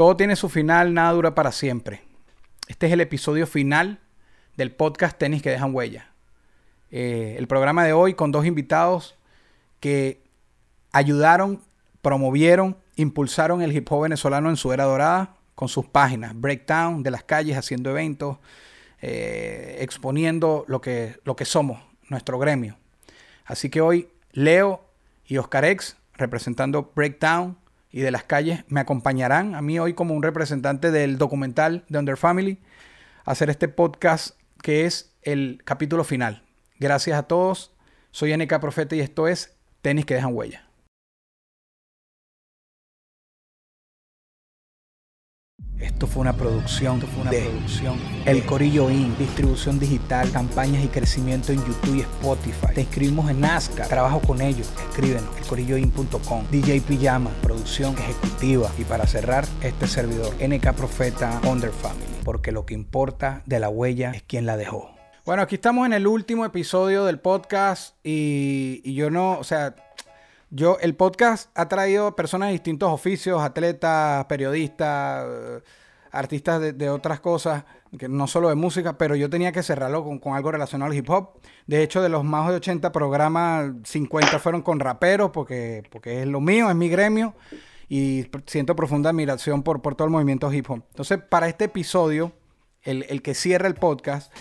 Todo tiene su final, nada dura para siempre. Este es el episodio final del podcast Tenis que dejan huella. Eh, el programa de hoy con dos invitados que ayudaron, promovieron, impulsaron el hip hop venezolano en su era dorada con sus páginas, Breakdown de las calles, haciendo eventos, eh, exponiendo lo que, lo que somos, nuestro gremio. Así que hoy Leo y Oscar X, representando Breakdown y de las calles, me acompañarán a mí hoy como un representante del documental de Under Family a hacer este podcast que es el capítulo final. Gracias a todos. Soy NK Profeta y esto es Tenis que dejan huella. Esto fue una producción, esto fue una de producción. El Corillo Inc. Distribución digital, campañas y crecimiento en YouTube y Spotify. Te inscribimos en Nazca. Trabajo con ellos. Escríbenos. Elcorilloin.com. DJ Pijama. Producción ejecutiva. Y para cerrar, este servidor. NK Profeta Under Family. Porque lo que importa de la huella es quién la dejó. Bueno, aquí estamos en el último episodio del podcast y, y yo no, o sea, yo, el podcast ha traído personas de distintos oficios, atletas, periodistas, eh, artistas de, otras cosas, que no solo de música, pero yo tenía que cerrarlo con, con algo relacionado al hip hop. De hecho, de los más de 80 programas, 50 fueron con raperos, porque, porque es lo mío, es mi gremio, y siento profunda admiración por, por todo el movimiento hip hop. Entonces, para este episodio, el, el que cierra el podcast,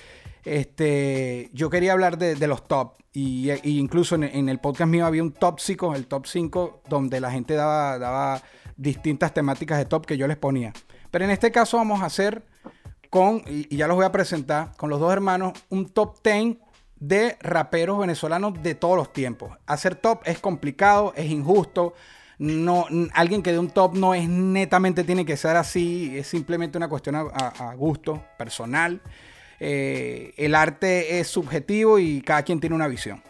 este, yo quería hablar de, los top. Y, incluso en, el podcast mío había un top 5, el top 5, donde la gente daba, distintas temáticas de top que yo les ponía. Pero en este caso vamos a hacer con, y, ya los voy a presentar, con los dos hermanos, un top 10 de raperos venezolanos de todos los tiempos. Hacer top es complicado, es injusto. No, alguien que dé un top no es netamente tiene que ser así, es simplemente una cuestión a gusto personal. Eh, el arte es subjetivo y cada quien tiene una visión.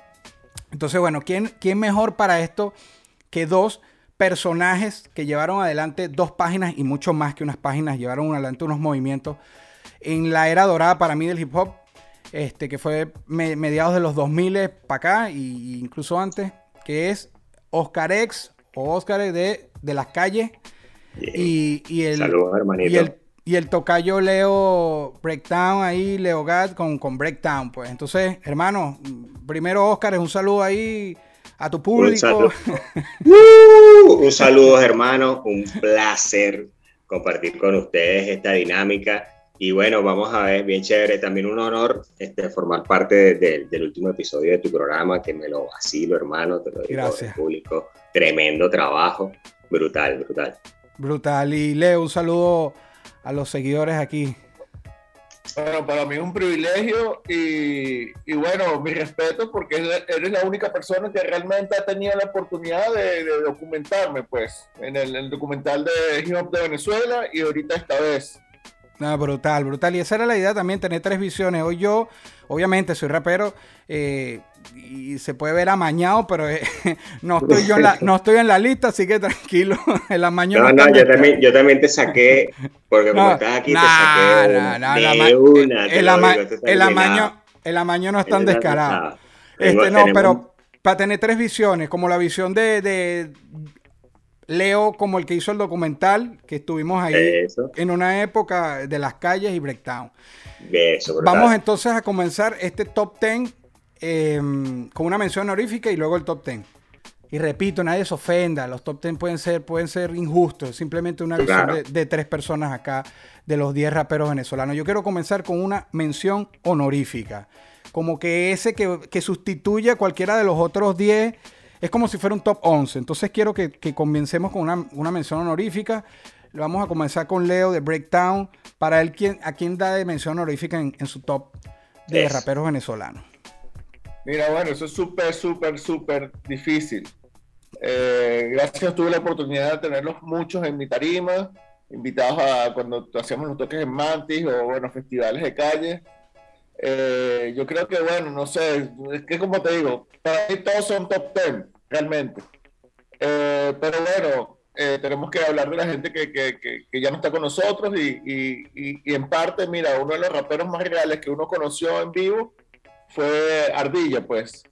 Entonces, bueno, ¿quién, ¿quién mejor para esto que dos personajes que llevaron adelante dos páginas y mucho más que unas páginas, llevaron adelante unos movimientos en la era dorada para mí del hip hop, este, que fue me- mediados de los 2000 para acá e incluso antes, que es Oscar X o Oscar de, de las calles y, y el, Saludos, hermanito. y el, y el tocayo Leo Breakdown ahí, Leo Gad con, con Breakdown, pues. Entonces, hermano, primero Oscar, es un saludo ahí a tu público. saludo. Uh, un saludo, hermano. Un placer compartir con ustedes esta dinámica. Y bueno, vamos a ver, bien chévere. También un honor este, formar parte de- de- del último episodio de tu programa, que me lo vacilo, hermano. Te lo digo Gracias. público. Tremendo trabajo. Brutal, brutal. Brutal. Y Leo, un saludo a los seguidores aquí. Bueno, para mí es un privilegio y, y bueno, mi respeto porque eres la única persona que realmente ha tenido la oportunidad de, de documentarme, pues, en el, el documental de Hip Hop de Venezuela y ahorita esta vez. No, brutal, brutal. Y esa era la idea también, tener tres visiones. Hoy yo, obviamente, soy rapero eh, y se puede ver amañado, pero eh, no, estoy yo en la, no estoy en la lista, así que tranquilo. El amaño No, está no, yo también, yo también te saqué, porque como No, estás aquí, nah, te saqué nah, nah, de el una, el lo ama- digo, el amaño, el amaño no es tan descarado. Este, no, pero para tener tres visiones, como la visión de, de Leo, como el que hizo el documental, que estuvimos ahí Eso. en una época de las calles y breakdown. Eso. Vamos entonces a comenzar este top 10 eh, con una mención honorífica y luego el top 10. Y repito, nadie se ofenda, los top 10 pueden ser, pueden ser injustos, simplemente una visión Claro. de, de tres personas acá, de los 10 raperos venezolanos. Yo quiero comenzar con una mención honorífica, como que ese que, que sustituye a cualquiera de los otros 10, es como si fuera un top 11. Entonces quiero que, que comencemos con una, una mención honorífica. Vamos a comenzar con Leo de Breakdown, para él quien, a quien da de mención honorífica en, en su top de raperos venezolanos. Mira, bueno, eso es súper, súper, súper difícil. Eh, gracias, tuve la oportunidad de tenerlos muchos en mi tarima invitados a cuando hacíamos los toques en Mantis o, bueno, festivales de calle. Eh, yo creo que, bueno, no sé, es que como te digo, para mí todos son top 10, realmente. Eh, pero bueno, eh, tenemos que hablar de la gente que, que, que, ya no está con nosotros y, y, y, en parte, mira, uno de los raperos más reales que uno conoció en vivo fue Ardilla, pues.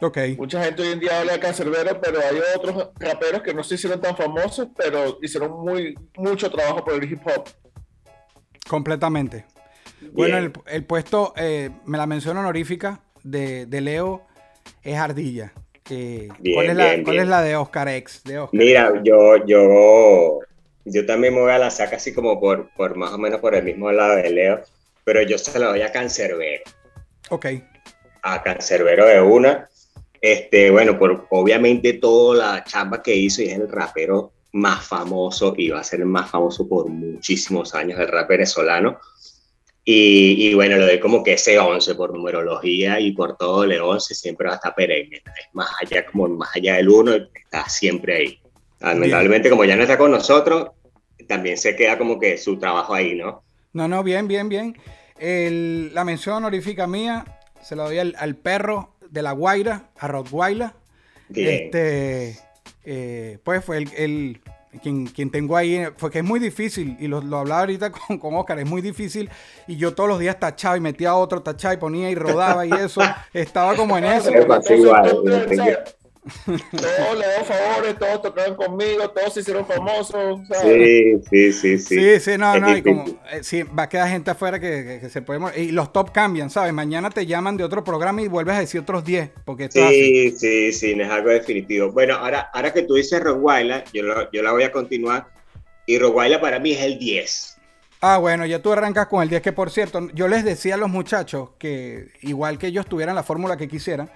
Ok. Mucha gente hoy en día habla de Cancerbero, pero hay otros raperos que no se hicieron tan famosos, pero hicieron muy, mucho trabajo por el hip hop. Completamente. Bueno, el, el, puesto, eh, me la mención honorífica de, de Leo es Ardilla. bien, ¿cuál, es la, bien, ¿Cuál es la de Oscar X? De Oscar? Mira, yo, yo, yo también me voy a la saca así como por, por más o menos por el mismo lado de Leo, pero yo se la doy a Cancerbero. Ok. A Cancerbero de una. Este, bueno, por obviamente toda la chamba que hizo y es el rapero más famoso y va a ser el más famoso por muchísimos años, el rap venezolano. Y, y, bueno, lo doy como que ese 11 por numerología y por todo el 11 siempre va a estar perenne. Es más allá, como más allá del 1, está siempre ahí. Lamentablemente, como ya no está con nosotros, también se queda como que su trabajo ahí, ¿no? No, no, bien, bien, bien. El, la mención honorífica mía se la doy al, al perro de la Guaira, a Rottweiler. Este, eh, pues fue el, el quien, quien, tengo ahí, fue que es muy difícil, y lo, lo hablaba ahorita con, con, Oscar, es muy difícil, y yo todos los días tachaba y metía otro, tachaba y ponía y rodaba y eso, estaba como en eso. Todos le doy favores, todos tocaron conmigo, todos se hicieron famosos. Sí, sí, sí, sí. Sí, sí, no, no, y como, eh, sí, va a quedar gente afuera que, que, que, se puede... Y los top cambian, ¿sabes? Mañana te llaman de otro programa y vuelves a decir otros 10, porque Sí, así. sí, sí, no es algo definitivo. Bueno, ahora, ahora que tú dices Roguayla, yo, lo, yo la voy a continuar, y Roguayla para mí es el 10. Ah, bueno, ya tú arrancas con el 10, que por cierto, yo les decía a los muchachos que igual que ellos tuvieran la fórmula que quisieran,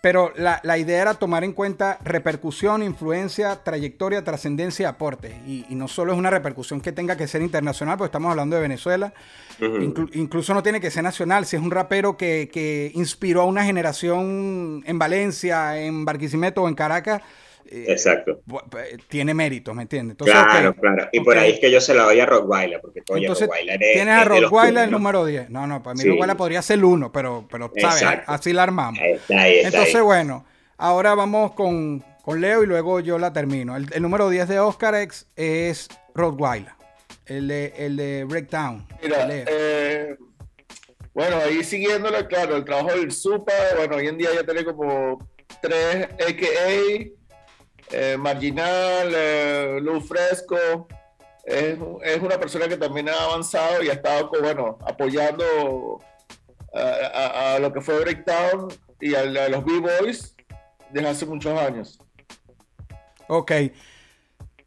pero la, la, idea era tomar en cuenta repercusión, influencia, trayectoria, trascendencia y aporte. Y, y, no solo es una repercusión que tenga que ser internacional, porque estamos hablando de Venezuela. Uh -huh. Inclu incluso no tiene que ser nacional. Si es un rapero que, que, inspiró a una generación en Valencia, en Barquisimeto o en Caracas. Exacto. Eh, tiene mérito, ¿me entiendes? claro, okay. claro. Y okay. por ahí es que yo se la doy a Rottweiler, porque coño, Entonces, Rottweiler es, Tienes a Rottweiler el número 10. No, no, para mí sí. Podría ser el 1, pero, pero ¿sabes? Exacto. Así la armamos. Ahí está, ahí está, Entonces, ahí. bueno, ahora vamos con, con, Leo y luego yo la termino. El, el número 10 de Oscar X es Rottweiler, el de, el de Breakdown. Mira, eh, bueno, ahí siguiéndolo, claro, el trabajo del SUPA, bueno, hoy en día ya tiene como tres AKA eh, Marginal, eh, Luz Fresco. Es, es, una persona que también ha avanzado y ha estado, bueno, apoyando a, a, a lo que fue Breakdown y a, a los B-Boys desde hace muchos años. Ok.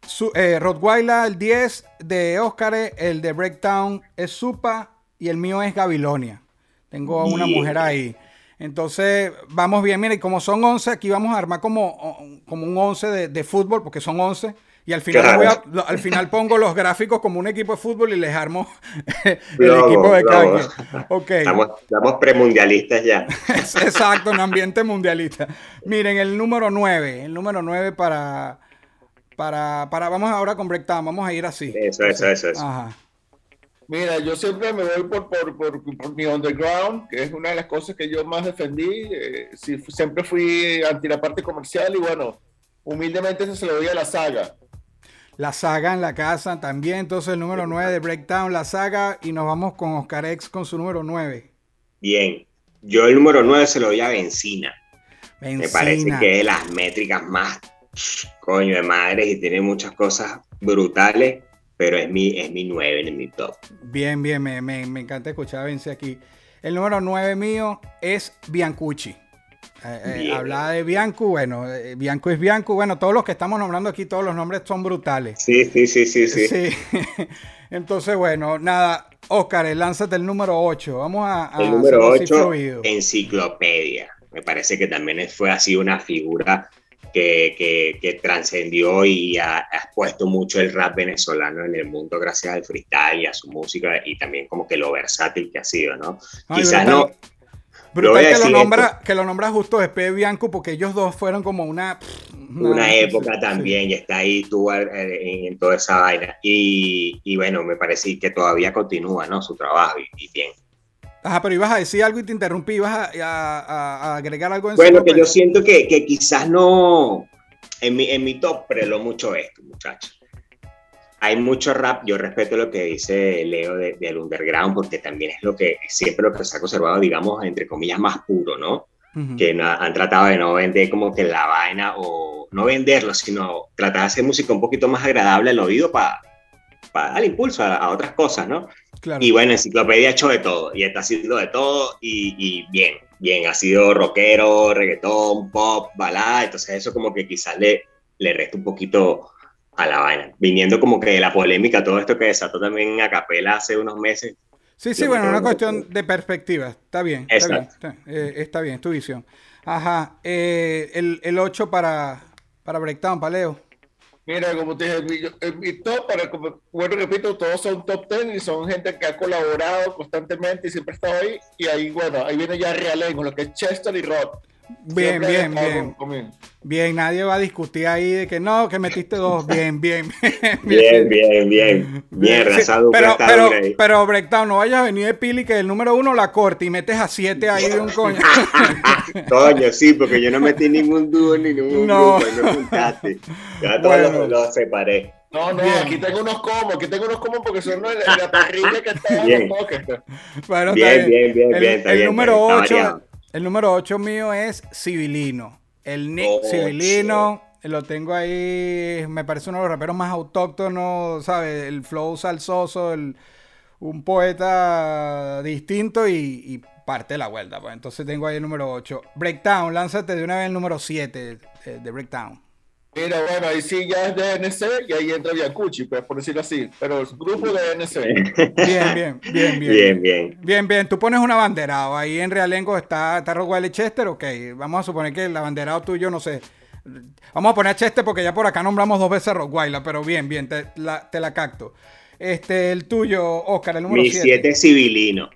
Su, eh, Rottweiler, el 10 de Oscar, el de Breakdown es Supa y el mío es Gabilonia. Tengo a una yeah. mujer ahí. Entonces, vamos bien. Mire, como son 11, aquí vamos a armar como, como un 11 de, de fútbol, porque son 11. Y al final, claro. a, al final pongo los gráficos como un equipo de fútbol y les armo el bravo, equipo de calle. Okay. Estamos, estamos premundialistas ya. Exacto, un ambiente mundialista. Miren, el número 9. El número 9 para, para, para. Vamos ahora con Breakdown. Vamos a ir así. Eso, eso, eso. eso. Ajá. Mira, yo siempre me voy por, por, por, por, mi underground, que es una de las cosas que yo más defendí. Eh, siempre fui anti la parte comercial y bueno, humildemente eso se lo doy a la saga. La saga en la casa también, entonces el número 9 de Breakdown, la saga, y nos vamos con Oscar X con su número 9. Bien, yo el número 9 se lo doy a Benzina. Benzina. Me parece que es de las métricas más coño de madres y tiene muchas cosas brutales pero es mi, es mi 9 en mi top. Bien, bien, me, me, me encanta escuchar a Vence aquí. El número 9 mío es Biancucci. Eh, eh, habla de Bianco, bueno, eh, Bianco es Bianco, bueno, todos los que estamos nombrando aquí, todos los nombres son brutales. Sí, sí, sí, sí, sí. sí. Entonces, bueno, nada, Oscar, lánzate el número 8. Vamos a... a el número 8, enciclopedia. Me parece que también fue así una figura que, que, que trascendió y ha, ha, expuesto mucho el rap venezolano en el mundo gracias al freestyle y a su música y también como que lo versátil que ha sido, ¿no? Ay, Quizás brutal, no... Brutal que lo, nombra, que lo nombra justo después de Bianco, porque ellos dos fueron como una. Una, época también, y está ahí tú eh, en, toda esa vaina. Y, y, bueno, me parece que todavía continúa, ¿no? Su trabajo y, bien. Ajá, pero ibas a decir algo y te interrumpí, ibas a, a, agregar algo en Bueno, que yo siento que, que quizás no. En mi, en mi top prelo mucho esto, muchachos hay mucho rap, yo respeto lo que dice Leo del underground, porque también es lo que siempre lo que se ha conservado, digamos, entre comillas, más puro, ¿no? Que han tratado de no vender como que la vaina, o no venderlo, sino tratar de hacer música un poquito más agradable al oído para para dar impulso a, otras cosas, ¿no? Claro. Y bueno, Enciclopedia ha hecho de todo, y está haciendo de todo, y, y bien, bien, ha sido rockero, reggaetón, pop, balada, entonces eso como que quizás le, le resta un poquito a la vaina. Viniendo como que de la polémica, todo esto que desató también a Capela hace unos meses. Sí, sí, bueno, una cuestión de perspectiva. Está bien. Está bien, eh, está, bien, es tu visión. Ajá. Eh, el, el 8 para, para Breakdown, para Leo. Mira, como te dije, en mi, top, para, bueno, repito, todos son top 10 y son gente que ha colaborado constantemente y siempre ha estado ahí. Y ahí, bueno, ahí viene ya Real con lo que es Chester y Rod. Bien, bien, bien. Bien, nadie va a discutir ahí de que no, que metiste dos. Bien, bien. bien, bien, bien. Mierda, sí, pero, pero, pero, Breakdown, no vayas a venir de Pili que el número uno la corte y metes a siete ahí de un coño. coño, sí, porque yo no metí ningún dúo ni ningún no. grupo, no juntaste. Ya todos los, separé. No, no, aquí tengo unos comos, aquí tengo unos comos porque son en la parrilla que está bien. en los Bueno, bien, bien, bien, bien, el, el número 8 el número 8 mío es Civilino. El Nick oh, Civilino, lo tengo ahí, me parece uno de los raperos más autóctonos, ¿sabes? El flow salsoso, un poeta distinto y, parte de la vuelta. Pues. Entonces tengo ahí el número 8. Breakdown, lánzate de una vez el número 7 de Breakdown. Mira, bueno, ahí sí ya es DNC y ahí entra Biancucci, pues, por decirlo así. Pero el grupo de DNC. Bien, bien, bien, bien. Bien, bien. Bien, bien. Tú pones un abanderado. Ahí en Realengo está, está Rockwell y Chester. Ok, vamos a suponer que el abanderado tuyo, no sé. Vamos a poner a Chester porque ya por acá nombramos dos veces a Rockwell, pero bien, bien, te la, te la capto. Este, el tuyo, Oscar, el número 7. Mi 7 civilino.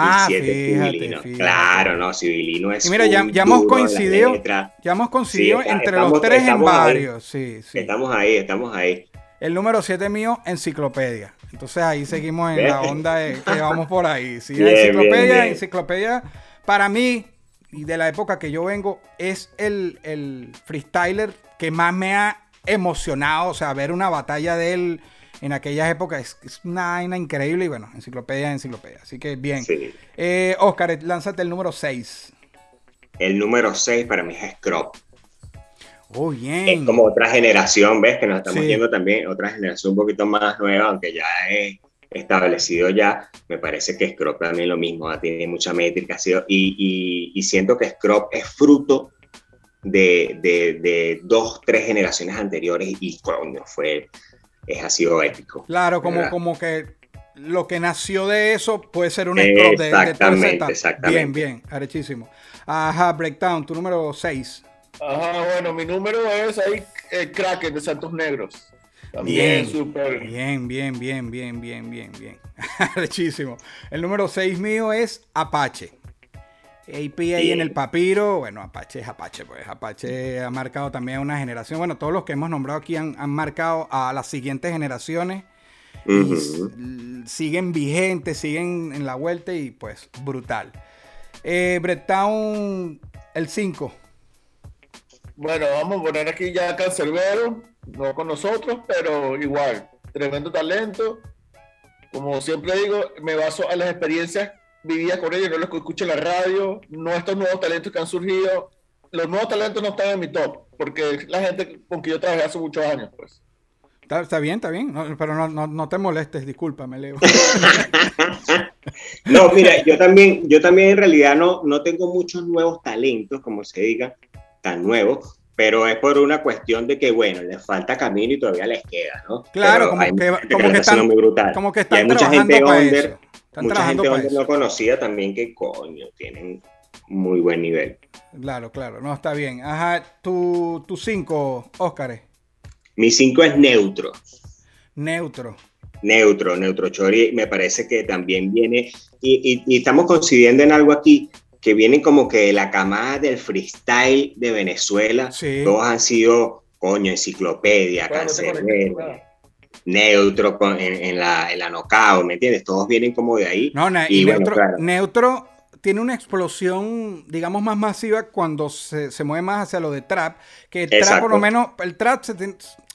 Ah, fíjate, Claro, no, Civilino es. Y mira, ya, hemos coincidido, ya hemos coincidido entre los tres en varios. Sí, sí. Estamos ahí, estamos ahí. El número 7 mío, enciclopedia. Entonces ahí seguimos en la onda de que vamos por ahí. Sí, enciclopedia, enciclopedia, para mí, y de la época que yo vengo, es el, el freestyler que más me ha emocionado. O sea, ver una batalla de él en aquellas épocas es, una vaina increíble y bueno, enciclopedia, enciclopedia. Así que bien. Eh, Oscar, lánzate el número 6. El número 6 para mí es Scrop. Oh, bien. Es como otra generación, ¿ves? Que nos estamos viendo también, otra generación un poquito más nueva, aunque ya es establecido ya. Me parece que Scrop también lo mismo, tiene mucha métrica. Y, y, siento que Scrop es fruto de, de, de, dos, tres generaciones anteriores y coño, fue es, ha sido épico. Claro, como, como que lo que nació de eso puede ser un scroll de, exactamente, exactamente. Bien, bien, arechísimo. Ajá, Breakdown, tu número 6. Ajá, bueno, mi número es ahí el Kraken de Santos Negros. También, bien, súper. Bien, bien, bien, bien, bien, bien, bien. Arechísimo. El número 6 mío es Apache. APA en el papiro, bueno, Apache es Apache, pues Apache ha marcado también a una generación, bueno, todos los que hemos nombrado aquí han, marcado a las siguientes generaciones, siguen vigentes, siguen en la vuelta y pues brutal. Eh, Town, el 5. Bueno, vamos a poner aquí ya Cancerbero, no con nosotros, pero igual, tremendo talento. Como siempre digo, me baso a las experiencias vivía con ellos, no los escucho en la radio, no estos nuevos talentos que han surgido, los nuevos talentos no están en mi top, porque la gente con que yo trabajé hace muchos años, pues. Está, bien, está bien, pero no, no, te molestes, discúlpame, Leo. no, mira, yo también, yo también en realidad no, no tengo muchos nuevos talentos, como se diga, tan nuevos, pero es por una cuestión de que, bueno, les falta camino y todavía les queda, ¿no? Claro, como que, como que, están, como que están hay mucha gente under, mucha gente under no conocida también que, coño, tienen muy buen nivel. Claro, claro, no, está bien. Ajá, tu, tu cinco, Óscar. Mi cinco es neutro. Neutro. Neutro, neutro Chori, me parece que también viene, y, y, y estamos coincidiendo en algo aquí, que vienen como que la camada del freestyle de Venezuela, Sí. todos han sido, coño, enciclopedia, cancerbero, neutro con- en, en la, en la knockout, ¿me entiendes? Todos vienen como de ahí. No, Y y bueno, neutro, claro. Neutro tiene una explosión, digamos, más masiva cuando se, se mueve más hacia lo de trap. Que el trap, por lo menos, el trap se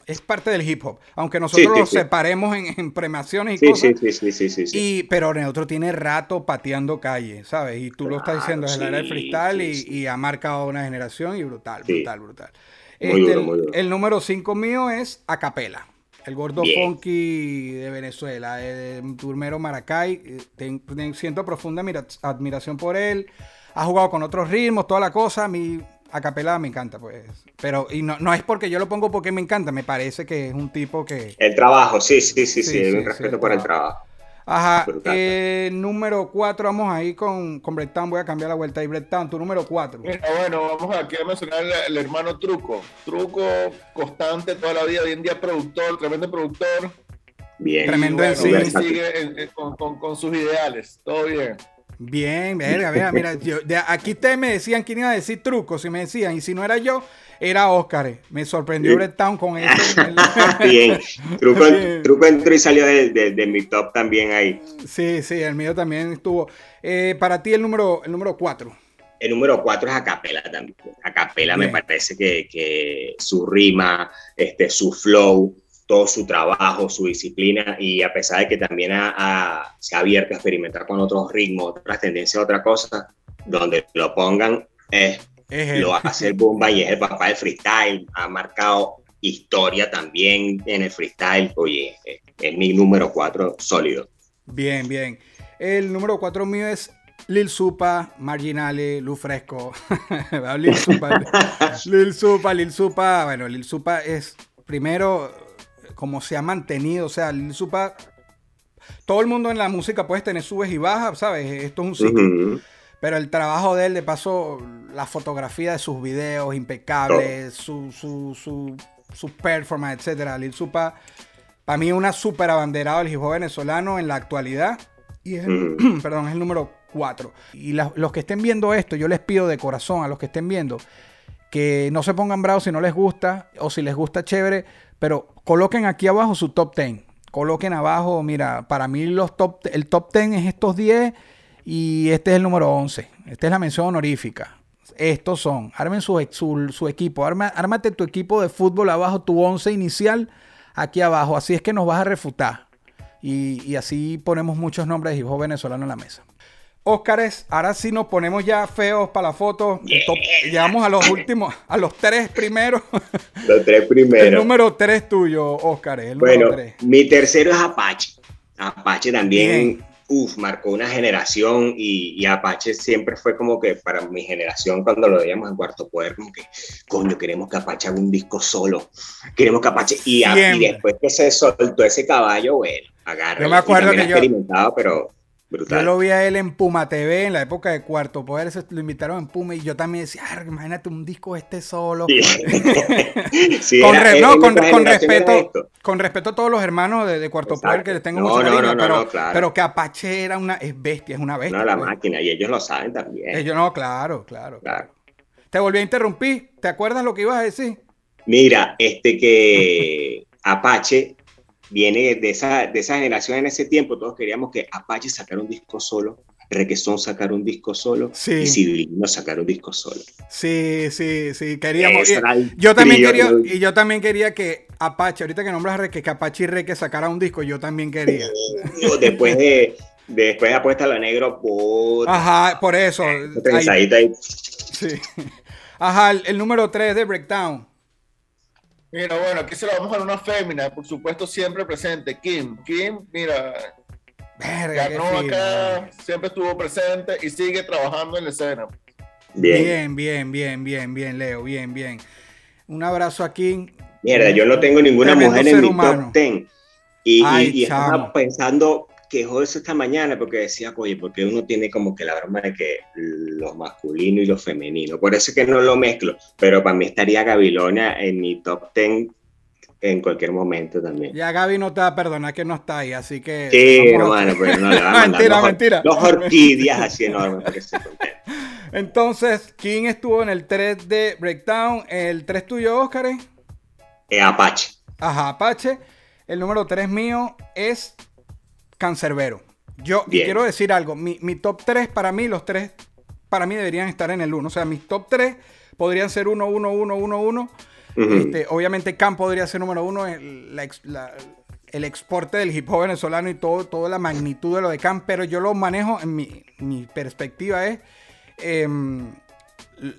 es parte del hip hop. Aunque nosotros Sí, sí, lo sí. separemos en, en premaciones y cosas. sí, sí, sí, sí, sí, sí. Y, pero Neutro tiene rato pateando calle, ¿sabes? Y tú lo estás diciendo la era del sí, freestyle y, ha marcado una generación y brutal, brutal, brutal. Muy Este, el, duro. el número 5 mío es Acapela. El gordo Bien. funky de Venezuela, el turmero Maracay. eh, ten- ten- siento profunda admira- admiración por él. Ha jugado con otros ritmos, toda la cosa. A mí, Acapela me encanta, pues. Pero, y no, no es porque yo lo pongo porque me encanta, me parece que es un tipo que. El trabajo, sí, sí, sí, sí, Sí, sí, un sí, respeto el por el trabajo. Ajá, eh, número 4, vamos ahí con, con Breakdown. Voy a cambiar la vuelta ahí, Breakdown, tu número 4. Mira, bueno, vamos aquí a mencionar el, el hermano Truco. Truco constante toda la vida, hoy en día productor, tremendo productor. Bien. Tremendo Y en sí. versátil. sigue en- en- con, con- con sus ideales. Todo bien. Bien, verga, verga, mira, yo- de- aquí ustedes me decían quién iba a decir trucos, y me decían, y si no era yo, era Oscar. Me sorprendió Sí. Breakdown con eso. Bien. Truco, entró y salió de, de- de mi top también ahí. sí, sí, el mío también estuvo. Eh, para ti el número, el número 4. El número cuatro es Acapela también. Acapela me parece que, que su rima, este, su flow, todo su trabajo, su disciplina, y a pesar de que también ha- ha- se ha abierto a experimentar con otros ritmos, otras tendencias, otra cosa, donde lo pongan, es, Es él. lo hace el bomba y es el papá del freestyle. Ha marcado historia también en el freestyle. Oye, es, es mi número cuatro sólido. Bien, bien. El número 4 mío es Lil Supa, Marginale, Lu Fresco. Lil Supa, Lil Supa, Lil Supa. Bueno, Lil Supa es primero como se ha mantenido. O sea, Lil Supa. Todo el mundo en la música puede tener subes y bajas, ¿sabes? Esto es un ciclo. Pero el trabajo de él, de paso, la fotografía de sus videos, impecable, su, su, su, su performance, etcétera. Lil Supa, para mí, una súper abanderado del hip hop venezolano en la actualidad. Y es, el- Ujú. perdón, es el número 4. Y la- los que estén viendo esto, yo les pido de corazón a los que estén viendo que no se pongan bravos si no les gusta o si les gusta chévere, pero coloquen aquí abajo su top 10. Coloquen abajo, mira, para mí los top, el top 10 es estos 10 y este es el número 11. Esta es la mención honorífica. Estos son, armen su, su, su equipo, arma, ármate tu equipo de fútbol abajo, tu 11 inicial aquí abajo. Así es que nos vas a refutar. Y, y así ponemos muchos nombres de hip hop venezolano en la mesa. Óscares, ahora sí nos ponemos ya feos para la foto. El top- llegamos a los últimos, a los tres primeros. Los tres el primeros. número tres tuyo, Óscares. El número Bueno, tres. mi tercero es Apache. Apache también, Bien. Uf, marcó una generación y, y Apache siempre fue como que para mi generación cuando lo veíamos en Cuarto Poder, como que, coño, queremos que Apache haga un disco solo, queremos que Apache, y, a- y Siempre. después que se soltó ese caballo, bueno, agarra. Yo me acuerdo que yo- experimentado, pero Yo lo vi a él en Puma TV en la época de Cuarto Poder. Lo invitaron en Puma y yo también decía, "Arg, imagínate un disco este solo. Sí. Sí, con, era- re- en no, con, nuestra con generación era respeto, esto. con respeto a todos los hermanos de, de Cuarto Exacto. Poder que les tengo No, mucho cariño, no, claro. pero que Apache era una es bestia, es una bestia. No, la pues. máquina, y ellos lo saben también. Ellos no, claro, claro, Claro. Te volví a interrumpir. ¿Te acuerdas lo que ibas a decir? Mira, este que Apache viene de esa, de esa generación en ese tiempo, todos queríamos que Apache sacara un disco solo, Requesón sacara un disco solo Sí. y Civilino sacara un disco solo. Sí, sí, sí, queríamos. Y- yo también quería, y yo también quería que Apache, ahorita que nombras Reque, que Apache y Reque sacara un disco, yo también quería. Después de, de- después de Apuesta a lo Negro, puta, Ajá, por eso. ahí- ahí. sí. Ajá, el, el número 3 de Breakdown. Mira, bueno, aquí se lo vamos a dar una fémina, por supuesto, siempre presente. Kim. Kim, mira, Verga, ganó acá, siempre estuvo presente y sigue trabajando en la escena. Bien. Bien, bien, bien, bien, bien, Leo, bien, bien. Un abrazo aquí. Mierda, yo no tengo ninguna Tremendo mujer en mi humano. top 10. Y, Ay, y- y estaba pensando que joder eso esta mañana porque decía, oye, porque uno tiene como que la broma de que lo masculino y lo femenino. Por eso es que no lo mezclo. Pero para mí estaría Gabilonia en mi top 10 en cualquier momento también. Ya Gaby no te va a perdonar que no está ahí, así que. Sí, a- hermano, pero no le va a mandar Mentira, mentira. dos orquídeas así enormes para que se contente. Entonces, ¿quién estuvo en el 3 de Breakdown? ¿El 3 tuyo, Oscar? Eh, Apache. Ajá, Apache. El número 3 mío es Cancerbero. Yo y quiero decir algo. Mi, mi top 3, para mí, los tres, para mí deberían estar en el 1. O sea, mis top 3 podrían ser 1, 1, 1, 1, 1. Ujú. Este, obviamente, Cam podría ser número 1. El, la ex- la- el exporte del hip hop venezolano y todo, toda la magnitud de lo de Cam. Pero yo lo manejo, en mi, mi perspectiva es. em,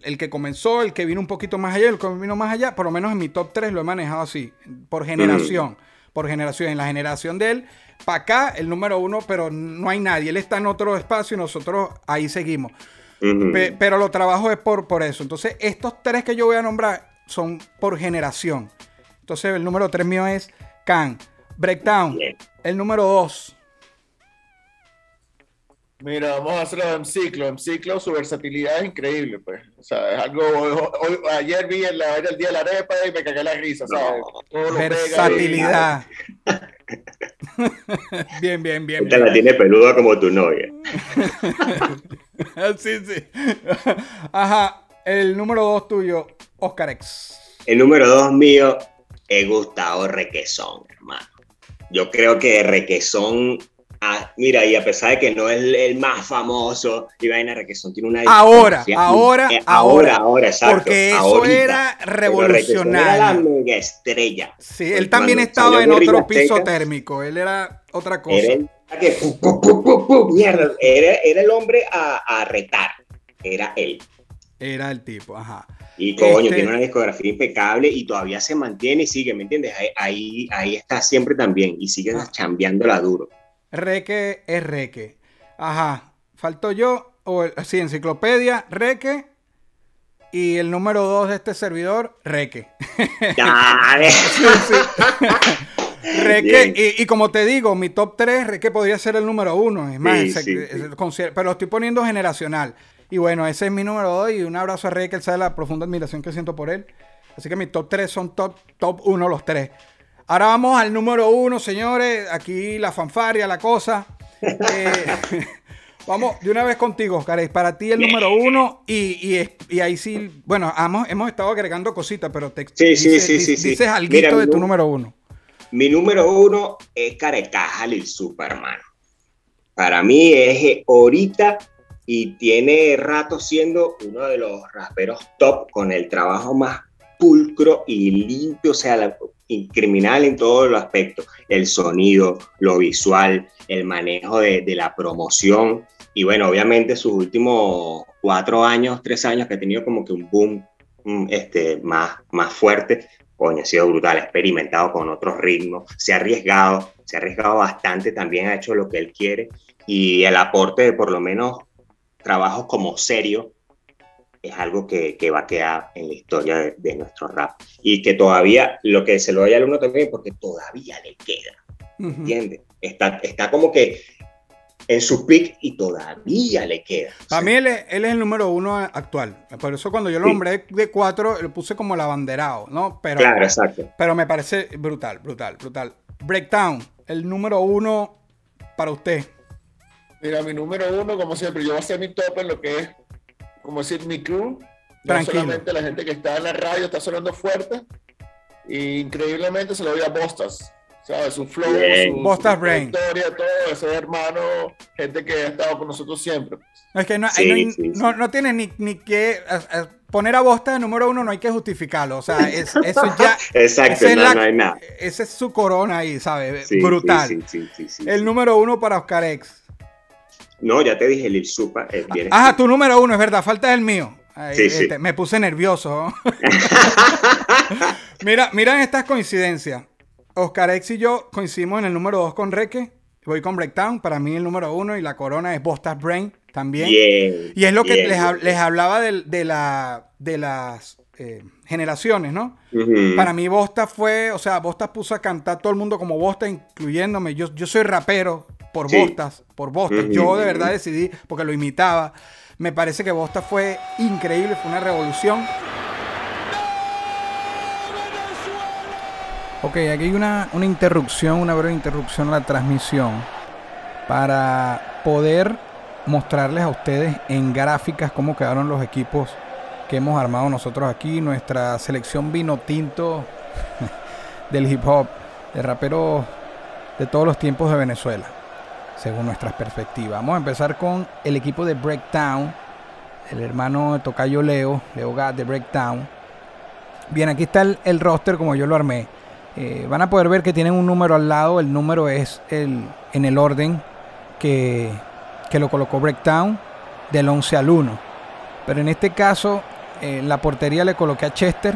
el que comenzó, el que vino un poquito más allá, el que vino más allá, por lo menos en mi top 3 lo he manejado así, por generación, por generación. En la generación de él, para acá, el número uno, pero no hay nadie. Él está en otro espacio y nosotros ahí seguimos. Pe- pero lo trabajo es por, por eso. Entonces, estos tres que yo voy a nombrar son por generación. Entonces, el número 3 mío es Can. Breakdown. El número 2. Mira, vamos a hacerlo en ciclo. En ciclo su versatilidad es increíble, pues. O sea, es algo. hoy- ayer vi en la, era el día de la arepa y me cagué la risa, ¿sabes? Todo lo pega y- Versatilidad. bien, bien, bien. Esta bien. la tiene peluda como tu novia. sí, sí. Ajá. El número 2 tuyo, Oscar X. El número dos mío es Gustavo Requesón, hermano. Yo creo que Requesón, ah, mira, y a pesar de que no es el, el más famoso, y vaina Requesón tiene una Ahora, ahora, eh, ahora. ahora, ahora, exacto. Porque eso ahorita. era Requesón Era la revolucionario. mega estrella. Sí, él también estaba en otro piso Azteca, térmico. Él era otra cosa. Era el, que, pu, pu, pu, pu, pu, mierda, era, era el hombre a, a retar. Era él. Era el tipo, ajá. Y coño, Este- tiene una discografía impecable y todavía se mantiene y sigue, ¿me entiendes? Ahí, ahí, ahí está siempre también y sigue Ah. chambeándola duro. Reque es Reque. Ajá. Falto yo, o el- sí, enciclopedia, Reque. Y el número 2 de este servidor, Reque. Dale. Reque, Bien. y, y como te digo, mi top 3, Reque podría ser el número 1. Es más, Sí, sí, sí. pero lo estoy poniendo generacional. Y bueno, ese es mi número 2 y un abrazo a Reque, él sabe la profunda admiración que siento por él. Así que mis top 3 son top, top 1 los tres. Ahora vamos al número 1, señores. Aquí la fanfaria, la cosa. Eh, vamos de una vez contigo, Oscar. Para ti el número 1 y, y, ahí sí, bueno, hemos, hemos estado agregando cositas, pero te Sí, sí, sí, dices- sí, sí. dices algo Mira, de tu número 1. Mi número uno es Carecaja Lil Superman. Para mí es eh, ahorita y tiene rato siendo uno de los raperos top con el trabajo más pulcro y limpio, o sea, la- criminal en todos los aspectos. El sonido, lo visual, el manejo de, de la promoción. Y bueno, obviamente sus últimos cuatro años, tres años que ha tenido como que un boom mm, este, más, más fuerte, coño, ha sido brutal, ha experimentado con otros ritmos, se ha arriesgado, se ha arriesgado bastante, también ha hecho lo que él quiere y el aporte de por lo menos trabajos como serio es algo que, que va a quedar en la historia de, de nuestro rap y que todavía, lo que se lo doy al uno también, porque todavía le queda, ¿entiendes? Está, está como que en su pick y todavía le queda. O sea, A mí él es, él es el número uno actual. Por eso cuando yo lo Sí. nombré de cuatro, lo puse como el abanderado, ¿no? Pero, claro, exacto. pero me parece brutal, brutal, brutal. Breakdown, el número uno para usted. Mira, mi número uno, como siempre, yo voy a hacer mi top en lo que es, como decir, mi crew. No Tranquilo. solamente la gente que está en la radio está sonando fuerte. Y increíblemente se lo doy a Bostas. ¿Sabes? Su flow, Bien. su, Bostas su Brain. historia, todo ese hermano, gente que ha estado con nosotros siempre. Es que no, Sí, no, sí, sí. no, no tienes ni, ni que a- a poner a Bosta de número uno, no hay que justificarlo. O sea, es- eso ya. Exacto, esa es no, la- no hay nada. Ese es su corona ahí, ¿sabes? Sí, Brutal. sí, sí, sí, sí, El número uno para Oscar X. No, ya te dije, Lil Supa es bien Ajá, tu número uno, es verdad, falta el mío. Sí, sí. este, Me puse nervioso. mira, miran estas coincidencias. Oscar X y yo coincidimos en el número dos con Reque. Voy con Breakdown. Para mí el número uno y la corona es Bostas Brain también. Y es lo que les, les hablaba del- de, la, de las eh, generaciones, ¿no? Para mí Bosta fue, o sea, Bostas puso a cantar todo el mundo como Bosta, incluyéndome. Yo, yo soy rapero por Sí. Bostas, por Bostas. Yo de verdad decidí, porque lo imitaba. Me parece que Bostas fue increíble, fue una revolución. Ok, aquí hay una, una interrupción, una breve interrupción a la transmisión para poder mostrarles a ustedes en gráficas cómo quedaron los equipos que hemos armado nosotros aquí, nuestra selección vino tinto del hip hop, de raperos de todos los tiempos de Venezuela, según nuestras perspectivas. Vamos a empezar con el equipo de Breakdown, el hermano de Tocayo Leo, Leo Gat de Breakdown. Bien, aquí está el, roster como yo lo armé. Eh, van a poder ver que tienen un número al lado, el número es el, en el orden que, que lo colocó Breakdown del 11 al 1. Pero en este caso, en la portería le coloqué a Chester.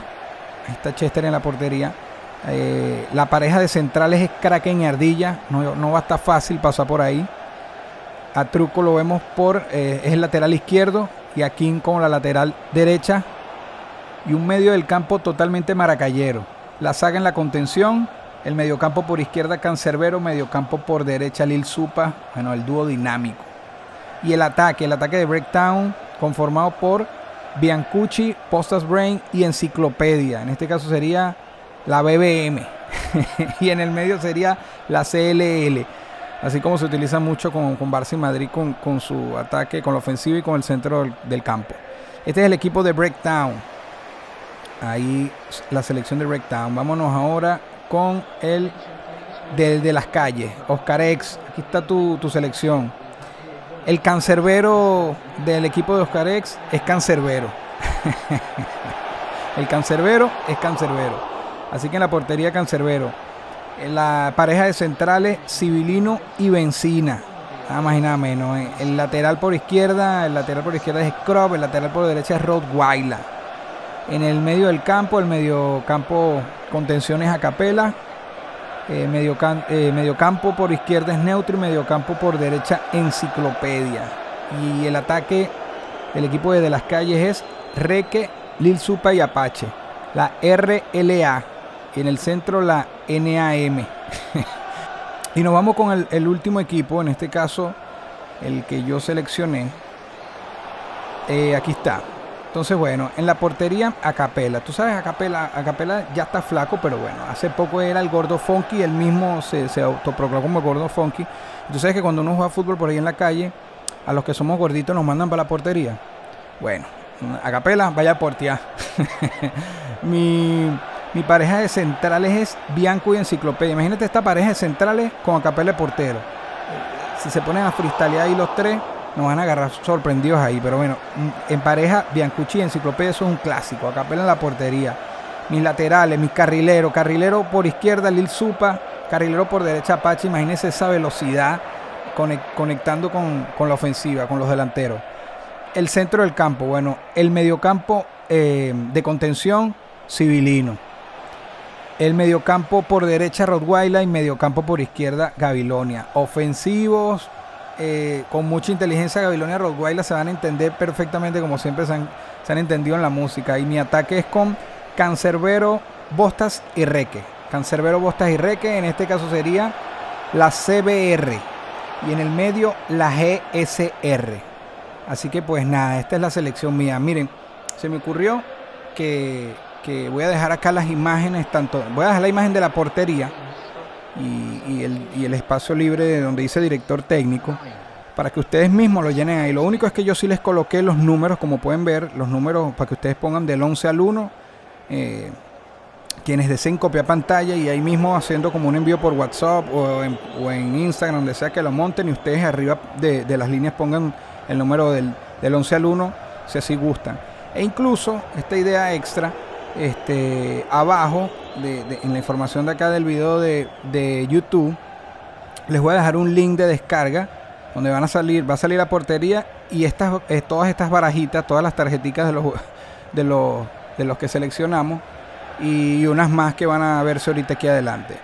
Ahí está Chester en la portería. Eh, la pareja de centrales es Kraken y Ardilla. No, va a estar fácil pasar por ahí. A Truco lo vemos por. Eh, es el lateral izquierdo. Y a King como la lateral derecha. Y un medio del campo totalmente maracayero. La saga en la contención. El mediocampo por izquierda Cancerbero. Mediocampo por derecha Lil Supa. Bueno, el dúo dinámico. Y el ataque. El ataque de Breakdown. Conformado por Biancucci, Postas Brain y Enciclopedia. En este caso sería la BBM. y en el medio sería la CLL. Así como se utiliza mucho con, con Barça y Madrid con, su ataque, con la ofensiva y con el centro del, campo. Este es el equipo de Breakdown. Ahí la selección de Breakdown. Vámonos ahora con el de, las calles. Oscar X. Aquí está tu, tu selección. El cancerbero del equipo de Oscar X es cancerbero. el cancerbero es cancerbero. Así que en la portería cancerbero. En la pareja de centrales, Civilino y Benzina. Nada más y nada menos. ¿eh? El lateral por izquierda, el lateral por izquierda es Scrub, el lateral por derecha es Rottweiler. En el medio del campo, el medio campo contenciones a capela. Eh, medio, eh, medio, campo por izquierda es neutro y medio campo por derecha enciclopedia. Y el ataque del equipo de, las calles es Reque, Lil Supa y Apache. La RLA. En el centro la NAM. y nos vamos con el, el, último equipo, en este caso el que yo seleccioné. Eh, aquí está. Entonces, bueno, en la portería, Acapela. Tú sabes, Acapela, Acapela ya está flaco, pero bueno, hace poco era el gordo funky, él mismo se, se autoproclamó como gordo funky. Tú sabes que cuando uno juega fútbol por ahí en la calle, a los que somos gorditos nos mandan para la portería. Bueno, Acapela, vaya a portear. mi, mi pareja de centrales es Bianco y Enciclopedia. Imagínate esta pareja de centrales con Acapela de portero. Si se ponen a freestylear ahí los tres, nos van a agarrar sorprendidos ahí. Pero bueno, mm, en pareja, Biancucci y Enciclopedia eso es un clásico. Acapela en la portería. Mis laterales, mis carrileros. Carrilero por izquierda, Lil Supa. Carrilero por derecha, Apache. Imagínense esa velocidad conectando con, la ofensiva, con los delanteros. El centro del campo, bueno, el mediocampo eh, de contención, Civilino. El mediocampo por derecha, Rottweiler. Y mediocampo por izquierda, Gabilonia. Ofensivos, eh, con mucha inteligencia Gabilonia Rottweiler se van a entender perfectamente como siempre se han, entendido en la música. Y mi ataque es con Cancerbero, Bostas y Reque. Cancerbero, Bostas y Reque, en este caso sería la CBR. Y en el medio la GSR. Así que pues nada, esta es la selección mía. Miren, se me ocurrió que, voy a dejar acá las imágenes, tanto, voy a dejar la imagen de la portería y, el, espacio libre de donde dice director técnico para que ustedes mismos lo llenen ahí. Lo único es que yo sí les coloqué los números, como pueden ver, los números para que ustedes pongan del 11 al 1. Eh, quienes deseen copiar pantalla y ahí mismo haciendo como un envío por WhatsApp o en, Instagram, donde sea que lo monten y ustedes arriba de, las líneas pongan el número del, del 11 al 1 si así gustan. E incluso esta idea extra este, abajo en la información de acá del video de, YouTube, les voy a dejar un link de descarga donde van a salir, va a salir la portería y estas, eh, todas estas barajitas, todas las tarjeticas de los, de los, de los que seleccionamos y unas más que van a verse ahorita aquí adelante.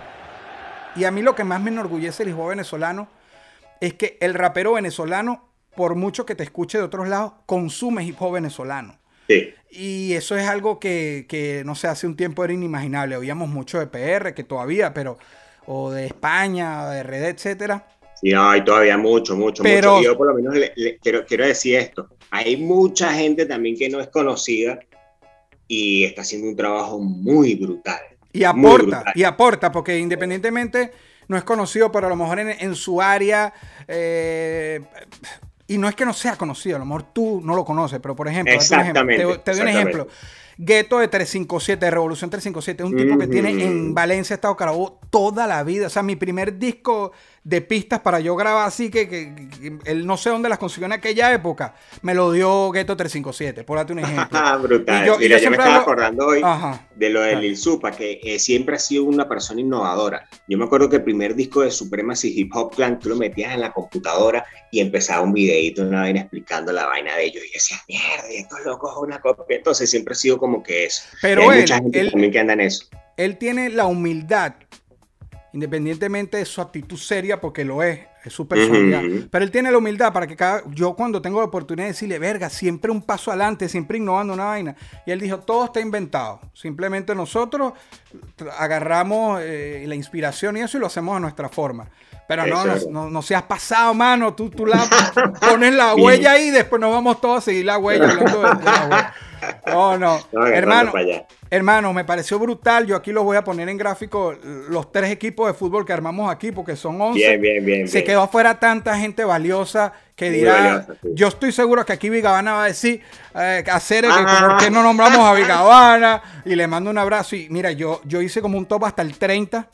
Y a mí lo que más me enorgullece el hip venezolano es que el rapero venezolano, por mucho que te escuche de otros lados, consume hip hop venezolano. Y eso es algo que, no sé, hace un tiempo era inimaginable. Oíamos mucho de PR, que todavía, pero, o de España, o de Red, etcétera. Sí, hay todavía mucho, mucho, pero, mucho. Yo por lo menos quiero, quiero decir esto. Hay mucha gente también que no es conocida y está haciendo un trabajo muy brutal. Y aporta, y aporta, porque independientemente no es conocido, pero a lo mejor en, su área eh, y no es que no sea conocido, a lo mejor tú no lo conoces, pero por ejemplo, exactamente, te, te doy un ejemplo. Gueto de 357, de Revolución 357, es un tipo que tiene en Valencia, Estado Carabobo, toda la vida. O sea, mi primer disco de pistas para yo grabar así, que, que, él no sé dónde las consiguió en aquella época, me lo dio Gueto 357, por darte un ejemplo. Ah, brutal. yo, Mira, yo, me estaba acordando hoy de lo de Lil Supa, que eh, siempre ha sido una persona innovadora. Yo me acuerdo que el primer disco de Supremacy Hip Hop Clan, tú lo metías en la computadora y empezaba un videito, una vaina explicando la vaina de ellos. Y yo decía, mierda, estos locos es una copia. Entonces siempre ha sido como que eso. Pero hay él, mucha gente él, también que anda en eso. Él tiene la humildad independientemente de su actitud seria, porque lo es, es su personalidad. Uh -huh. Pero él tiene la humildad para que cada, yo cuando tengo la oportunidad de decirle, verga, siempre un paso adelante, siempre innovando una vaina. Y él dijo, todo está inventado. Simplemente nosotros agarramos eh, la inspiración y eso y lo hacemos a nuestra forma. Pero no, no, no, no, seas pasado, mano. Tú, tú la pones la huella ahí y después nos vamos todos a seguir la huella. Hablando de, de la huella. No, no. no hermano, hermano, me pareció brutal. Yo aquí los voy a poner en gráfico los tres equipos de fútbol que armamos aquí porque son 11. Bien, bien, bien. Se bien. quedó afuera tanta gente valiosa que Muy dirá, valiosa, sí. yo estoy seguro que aquí Vigavana va a decir, eh, hacer que, que por qué no nombramos a Vigavana y le mando un abrazo. Y mira, yo, yo hice como un top hasta el 30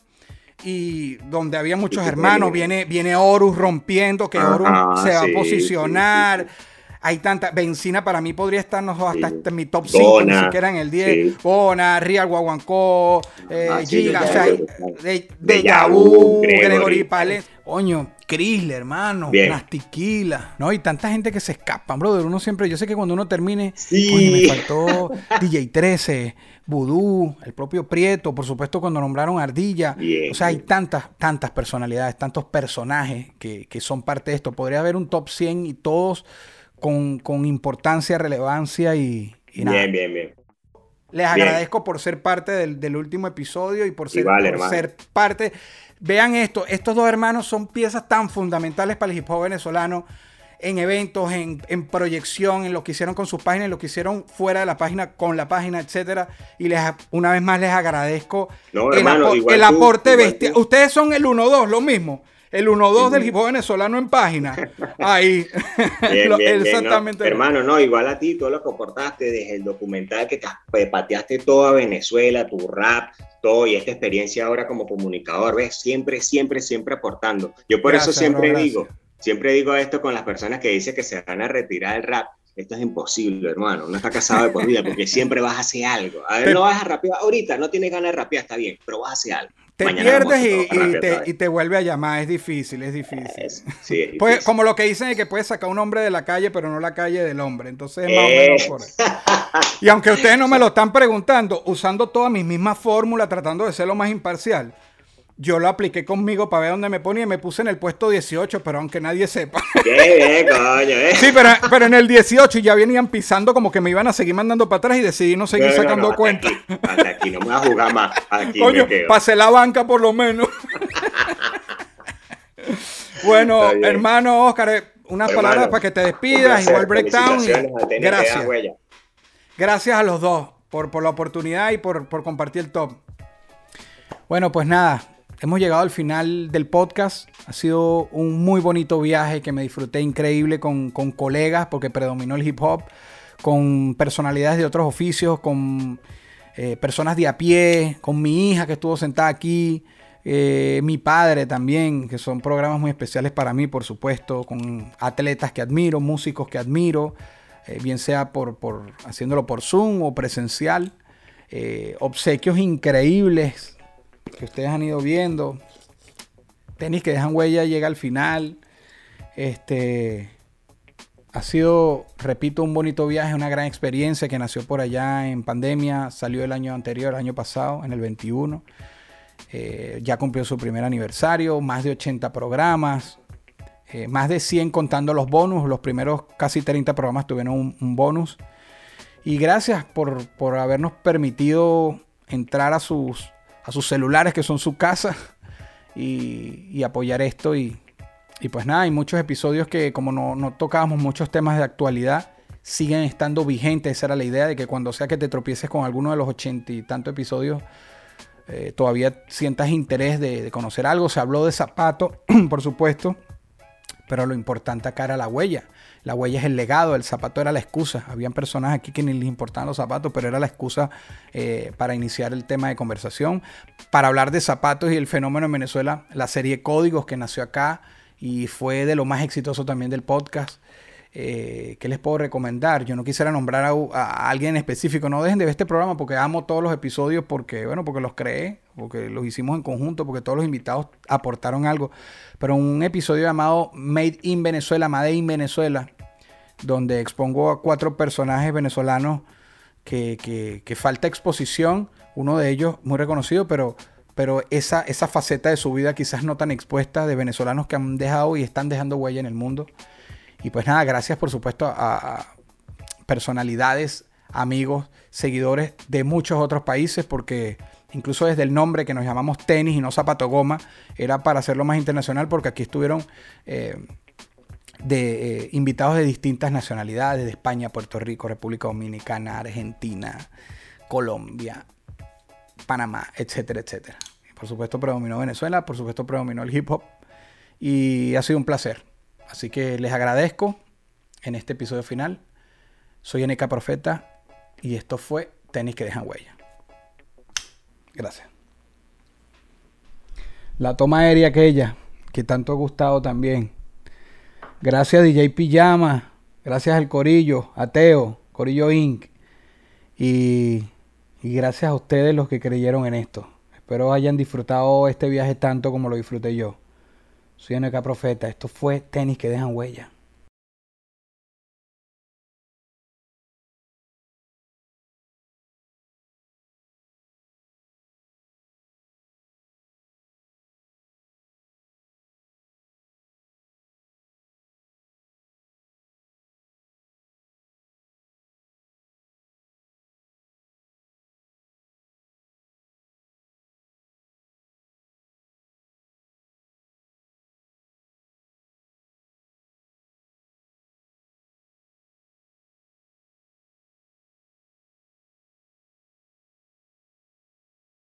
y donde había muchos hermanos, viene, viene Horus rompiendo, que Horus se va a posicionar. Sí, sí, hay tanta. Benzina para mí podría estarnos hasta, hasta en mi top 5, ni siquiera en el 10. Sí. Bona, Real Guaguancó, eh, ah, Giga, o sea, de, de Yahoo, Gregory Pales. Coño, Chrysler, hermano. Nastiquila, ¿no? Y tanta gente que se escapan, brother. Uno siempre, yo sé que cuando uno termine, sí. coño, me faltó DJ 13, Vudú, el propio Prieto, por supuesto, cuando nombraron Ardilla. Bien, o sea, hay tantas, tantas personalidades, tantos personajes que, que son parte de esto. Podría haber un top 100 y todos con, con importancia, relevancia y, y nada. Bien, bien, bien. Les bien. agradezco por ser parte del, del, último episodio y por ser, Igual, por ser parte. Vean esto, estos dos hermanos son piezas tan fundamentales para el hip hop venezolano en eventos, en, en, proyección, en lo que hicieron con sus páginas, en lo que hicieron fuera de la página, con la página, etcétera. Y les, una vez más les agradezco no, el, hermano, el aporte bestial. Ustedes son el 1-2, lo mismo. El 1-2 del hop venezolano en página. Ahí. Bien, bien, exactamente. Bien, no. Hermano, no, igual a ti, todo lo que aportaste desde el documental que te pateaste toda Venezuela, tu rap, todo y esta experiencia ahora como comunicador, ves, siempre, siempre, siempre aportando. Yo por gracias, eso siempre bro, digo, siempre digo esto con las personas que dicen que se van a retirar del rap. Esto es imposible, hermano. No está casado de por vida porque siempre vas a hacer algo. A ver, no vas a rapear ahorita, no tienes ganas de rapear, está bien, pero vas a hacer algo. Te Mañana pierdes y, y, te, y, te, vuelve a llamar, es difícil, es difícil. Es, sí, es pues, como lo que dicen es que puedes sacar un hombre de la calle, pero no la calle del hombre. Entonces, es más eh. o menos por eso. Y aunque ustedes no me lo están preguntando, usando todas mis mismas fórmulas, tratando de ser lo más imparcial, yo lo apliqué conmigo para ver dónde me ponía y me puse en el puesto 18, pero aunque nadie sepa. Qué bien, coño, eh. Sí, pero, pero en el 18 ya venían pisando como que me iban a seguir mandando para atrás y decidí no seguir no, sacando no, cuenta. Aquí, hasta aquí no me voy a jugar más. Aquí coño, pasé la banca por lo menos. bueno, hermano Oscar, eh, unas hermano, palabras para que te despidas, igual breakdown. Y gracias. Gracias a los dos por, por la oportunidad y por, por compartir el top. Bueno, pues nada, hemos llegado al final del podcast. Ha sido un muy bonito viaje que me disfruté increíble con, colegas porque predominó el hip hop, con personalidades de otros oficios, con eh, personas de a pie, con mi hija que estuvo sentada aquí, eh, mi padre también, que son programas muy especiales para mí, por supuesto, con atletas que admiro, músicos que admiro, eh, bien sea por, por, haciéndolo por Zoom o presencial. Obsequios increíbles que ustedes han ido viendo. Tenis que dejan huella llega al final. Este ha sido, repito, un bonito viaje, una gran experiencia que nació por allá en pandemia, salió el año anterior, el año pasado, en el 21. Eh, ya cumplió su primer aniversario, más de 80 programas, eh, más de 100 contando los bonus, los primeros casi 30 programas tuvieron un, un bonus. Y gracias por, por habernos permitido entrar a sus a sus celulares que son su casa y, apoyar esto. Y, y, pues nada, hay muchos episodios que como no, no, tocábamos muchos temas de actualidad, siguen estando vigentes. Esa era la idea de que cuando sea que te tropieces con alguno de los ochenta y tantos episodios, eh, todavía sientas interés de, de, conocer algo. Se habló de zapato, por supuesto. pero lo importante acá era la huella. La huella es el legado, el zapato era la excusa. Habían personas aquí que ni les importaban los zapatos, pero era la excusa eh, para iniciar el tema de conversación. Para hablar de zapatos y el fenómeno en Venezuela, la serie Códigos que nació acá y fue de lo más exitoso también del podcast. Eh, ¿Qué les puedo recomendar? Yo no quisiera nombrar a, alguien en específico. No dejen de ver este programa porque amo todos los episodios, porque, bueno, porque los creé, porque los hicimos en conjunto, porque todos los invitados aportaron algo. Pero un episodio llamado Made in Venezuela, Made in Venezuela, donde expongo a cuatro personajes venezolanos que, que, falta exposición. Uno de ellos muy reconocido, pero pero esa, esa faceta de su vida quizás no tan expuesta de venezolanos que han dejado y están dejando huella en el mundo. Y pues nada, gracias por supuesto a, personalidades, amigos, seguidores de muchos otros países, porque incluso desde el nombre que nos llamamos tenis y no zapato goma, era para hacerlo más internacional, porque aquí estuvieron eh, de, eh, invitados de distintas nacionalidades, de España, Puerto Rico, República Dominicana, Argentina, Colombia, Panamá, etcétera, etcétera. Por supuesto predominó Venezuela, por supuesto predominó el hip hop y ha sido un placer. Así que les agradezco en este episodio final. Soy NK Profeta y esto fue Tenis que dejan huella. Gracias. La toma aérea aquella que tanto ha gustado también. Gracias DJ Pijama, gracias al Corillo, a Teo, Corillo Inc. Y, y gracias a ustedes los que creyeron en esto. Espero hayan disfrutado este viaje tanto como lo disfruté yo. Soy NK Profeta. Esto fue tenis que dejan huella.